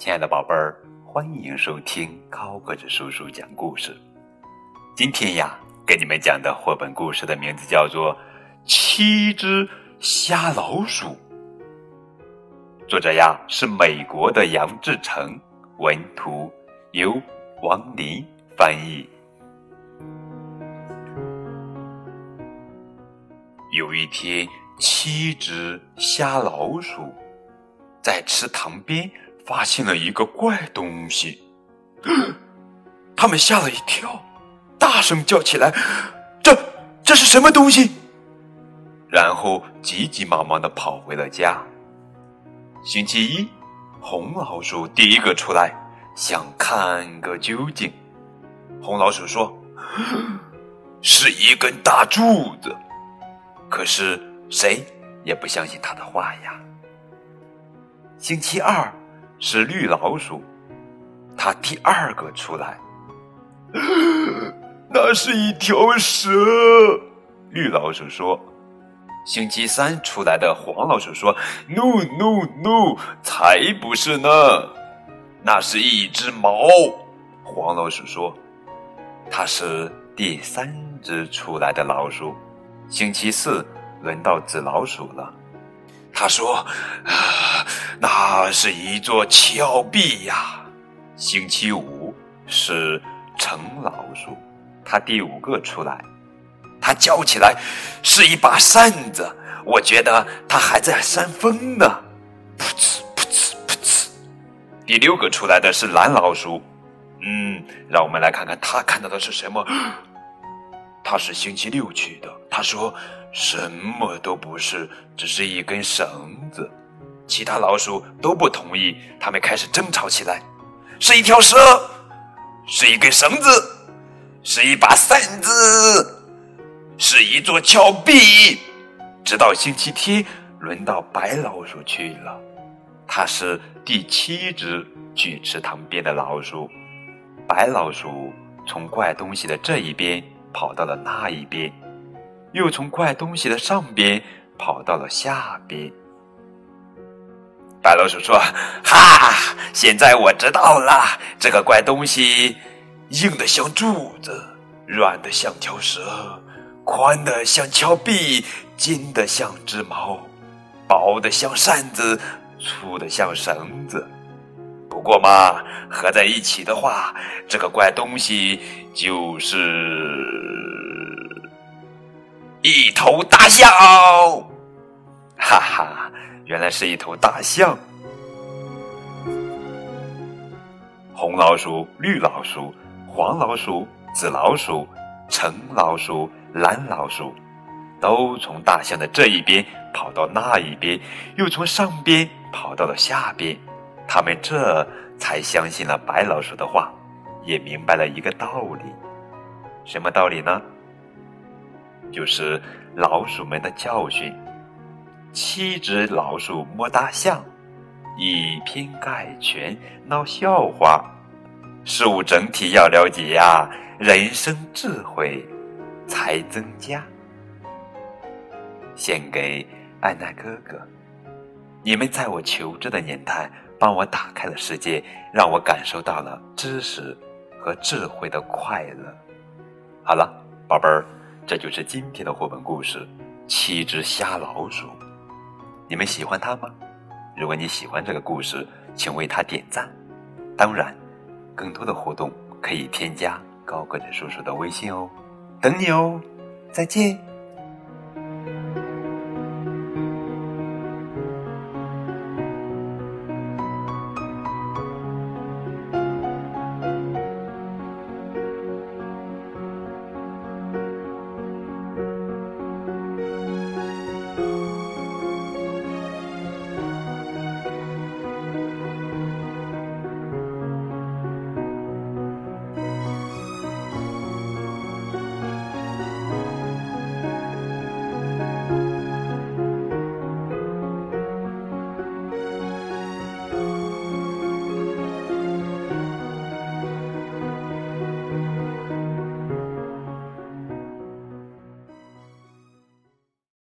亲爱的宝贝儿，欢迎收听高个子叔叔讲故事。今天呀，给你们讲的绘本故事的名字叫做《七只瞎老鼠》，作者呀是美国的杨志成，文图由王林翻译。有一天，七只瞎老鼠在池塘边。发现了一个怪东西，他们吓了一跳，大声叫起来：“这这是什么东西？”然后急急忙忙的跑回了家。星期一，红老鼠第一个出来，想看个究竟。红老鼠说：“ 是一根大柱子。”可是谁也不相信他的话呀。星期二。是绿老鼠，它第二个出来。那是一条蛇，绿老鼠说。星期三出来的黄老鼠说：“No No No，才不是呢，那是一只猫。”黄老鼠说。它是第三只出来的老鼠。星期四轮到纸老鼠了。他说：“啊，那是一座峭壁呀。”星期五是橙老鼠，它第五个出来，它叫起来：“是一把扇子。”我觉得它还在扇风呢。噗呲噗呲噗呲。第六个出来的是蓝老鼠，嗯，让我们来看看他看到的是什么。他是星期六去的。他说。什么都不是，只是一根绳子。其他老鼠都不同意，他们开始争吵起来。是一条蛇，是一根绳子，是一把扇子，是一座峭壁。直到星期天，轮到白老鼠去了。它是第七只去池塘边的老鼠。白老鼠从怪东西的这一边跑到了那一边。又从怪东西的上边跑到了下边。白老鼠说：“哈，现在我知道了，这个怪东西硬的像柱子，软的像条蛇，宽的像峭壁，尖的像只猫，薄的像扇子，粗的像绳子。不过嘛，合在一起的话，这个怪东西就是……”一头大象，哈哈，原来是一头大象。红老鼠、绿老鼠、黄老鼠、紫老鼠、橙老鼠、蓝老鼠，都从大象的这一边跑到那一边，又从上边跑到了下边。他们这才相信了白老鼠的话，也明白了一个道理。什么道理呢？就是老鼠们的教训。七只老鼠摸大象，以偏概全闹笑话。事物整体要了解呀，人生智慧才增加。献给安娜哥哥，你们在我求知的年代，帮我打开了世界，让我感受到了知识和智慧的快乐。好了，宝贝儿。这就是今天的绘本故事《七只瞎老鼠》，你们喜欢他吗？如果你喜欢这个故事，请为他点赞。当然，更多的活动可以添加高个子叔叔的微信哦，等你哦，再见。